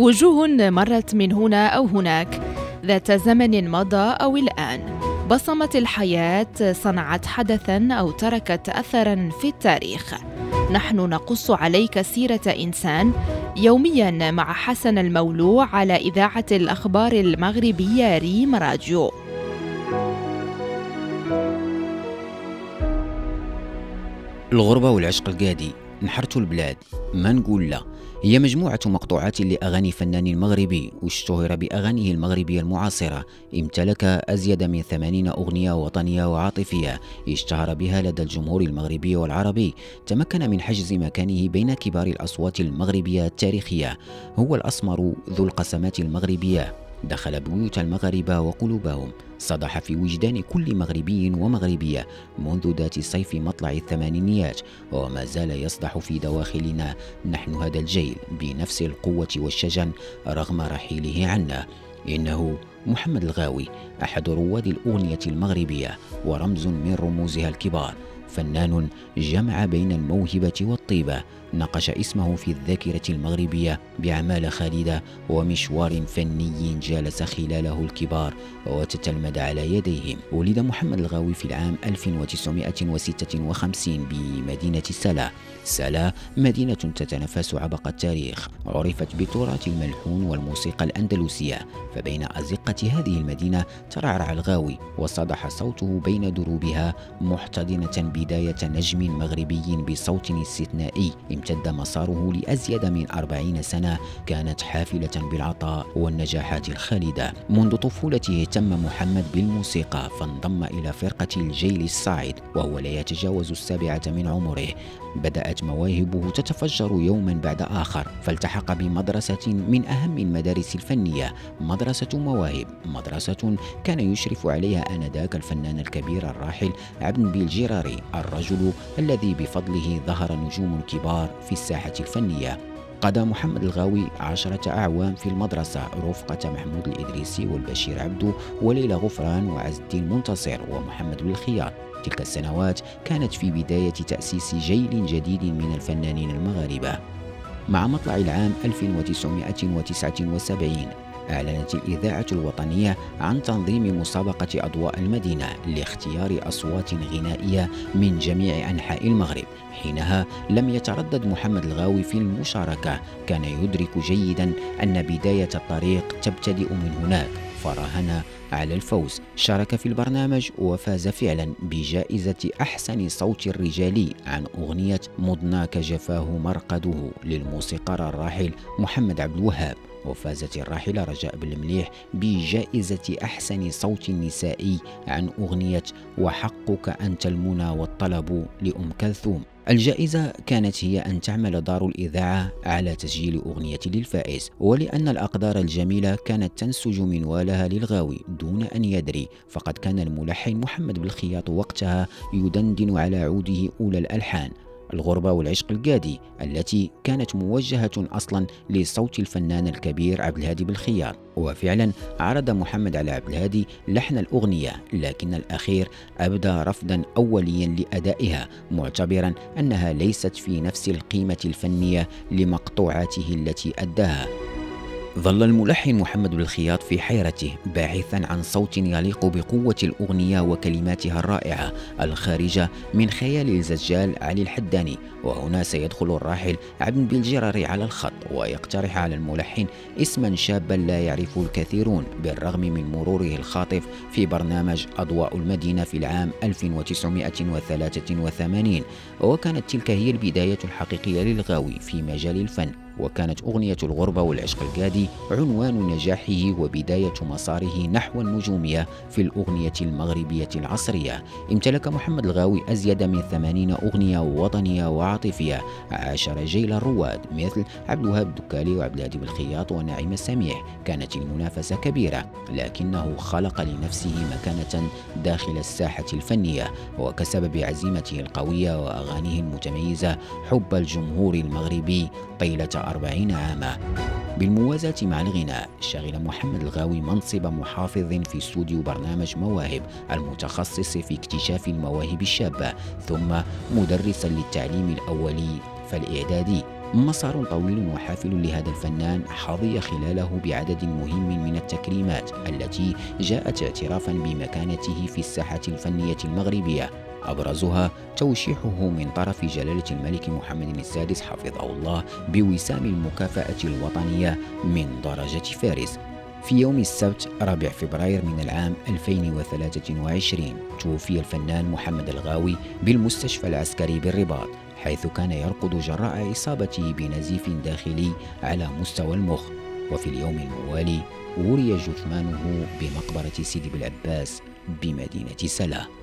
وجوه مرت من هنا أو هناك. ذات زمن مضى أو الآن. بصمت الحياة صنعت حدثا أو تركت أثرا في التاريخ. نحن نقص عليك سيرة إنسان يوميا مع حسن المولوع على إذاعة الأخبار المغربية ريم راديو. الغربة والعشق القادي. نحرت البلاد. ما نقول لا. هي مجموعة مقطوعات لأغاني فنان مغربي واشتهر بأغانيه المغربية المعاصرة. امتلك أزيد من ثمانين أغنية وطنية وعاطفية اشتهر بها لدى الجمهور المغربي والعربي. تمكن من حجز مكانه بين كبار الأصوات المغربية التاريخية. هو الأسمر ذو القسمات المغربية. دخل بيوت المغاربة وقلوبهم. صدح في وجدان كل مغربي ومغربية منذ ذات صيف مطلع الثمانينيات وما زال يصدح في دواخلنا. نحن هذا الجيل بنفس القوة والشجن رغم رحيله عنا. إنه محمد الغاوي أحد رواد الأغنية المغربية ورمز من رموزها الكبار. فنان جمع بين الموهبة والطيبة نقش اسمه في الذاكرة المغربية بأعمال خالدة ومشوار فني جالس خلاله الكبار وتتلمذ على يديهم. ولد محمد الغاوي في العام 1956 بمدينة سلا. سلا مدينة تتنافس عبق التاريخ عرفت بتراث الملحون والموسيقى الأندلسية. فبين أزقة هذه المدينة ترعرع الغاوي وصدح صوته بين دروبها محتضنة بداية نجم مغربي بصوت استثنائي امتد مساره لأزيد من أربعين سنة كانت حافلة بالعطاء والنجاحات الخالدة. منذ طفولته اهتم محمد بالموسيقى فانضم إلى فرقة الجيل الصاعد وهو لا يتجاوز السابعة من عمره. بدأت مواهبه تتفجر يوما بعد آخر فالتحق بمدرسة من أهم المدارس الفنية. مدرسة مواهب مدرسة كان يشرف عليها آنذاك الفنان الكبير الراحل عبد بالجراري الرجل الذي بفضله ظهر نجوم كبار في الساحة الفنية. قضى محمد الغاوي عشرة أعوام في المدرسة رفقة محمود الإدريسي والبشير عبدو وليلى غفران وعز الدين منتصر ومحمد بالخياط تلك السنوات كانت في بداية تأسيس جيل جديد من الفنانين المغاربة. مع مطلع العام 1979 أعلنت الإذاعة الوطنية عن تنظيم مسابقة أضواء المدينة لاختيار أصوات غنائية من جميع أنحاء المغرب. حينها لم يتردد محمد الغاوي في المشاركة. كان يدرك جيدا أن بداية الطريق تبتدئ من هناك. فراهن على الفوز. شارك في البرنامج وفاز فعلا بجائزة أحسن صوت رجالي عن أغنية مضناك جفاه مرقده للموسيقار الراحل محمد عبد الوهاب. وفازت الراحلة رجاء بالمليح بجائزة أحسن صوت نسائي عن أغنية وحقك أنت المنى والطلب لأم كلثوم. الجائزة كانت هي أن تعمل دار الإذاعة على تسجيل أغنية للفائز ولأن الأقدار الجميلة كانت تنسج منوالها للغاوي دون أن يدري فقد كان الملحن محمد بالخياط وقتها يدندن على عوده أولى الألحان. الغربة والعشق القادي التي كانت موجهة أصلا لصوت الفنان الكبير عبد الهادي بالخيار وفعلا عرض محمد على عبد الهادي لحن الأغنية لكن الأخير أبدى رفضا أوليا لأدائها معتبرا أنها ليست في نفس القيمة الفنية لمقطوعاته التي أداها. ظل الملحن محمد بالخياط في حيرته باحثا عن صوت يليق بقوة الأغنية وكلماتها الرائعة الخارجة من خيال الزجال علي الحداني وهنا سيدخل الراحل عبد بالجراري على الخط ويقترح على الملحن اسما شابا لا يعرفه الكثيرون بالرغم من مروره الخاطف في برنامج أضواء المدينة في العام 1983 وكانت تلك هي البداية الحقيقية للغاوي في مجال الفن. وكانت أغنية الغربة والعشق القادي عنوان نجاحه وبداية مساره نحو النجومية في الأغنية المغربية العصرية. امتلك محمد الغاوي أزيد من ثمانين أغنية وطنية وعاطفية. عاشر جيل الرواد مثل عبد الوهاب الدكالي وعبد الهادي بالخياط ونعيم السميح كانت المنافسة كبيرة لكنه خلق لنفسه مكانة داخل الساحة الفنية. وكسب بعزيمته القوية وأغانيه المتميزة حب الجمهور المغربي طيلة أربعين عاما. بالموازاة مع الغناء شغل محمد الغاوي منصب محافظ في استوديو برنامج مواهب المتخصص في اكتشاف المواهب الشابة ثم مدرسا للتعليم الأولي فالإعدادي. مسار طويل وحافل لهذا الفنان حظي خلاله بعدد مهم من التكريمات التي جاءت اعترافا بمكانته في الساحة الفنية المغربية. أبرزها توشيحه من طرف جلالة الملك محمد السادس حفظه الله بوسام المكافأة الوطنية من درجة فارس. في يوم السبت رابع فبراير من العام 2023 توفي الفنان محمد الغاوي بالمستشفى العسكري بالرباط حيث كان يرقد جراء إصابته بنزيف داخلي على مستوى المخ. وفي اليوم الموالي وري جثمانه بمقبرة سيدي بالعباس بمدينة سلا.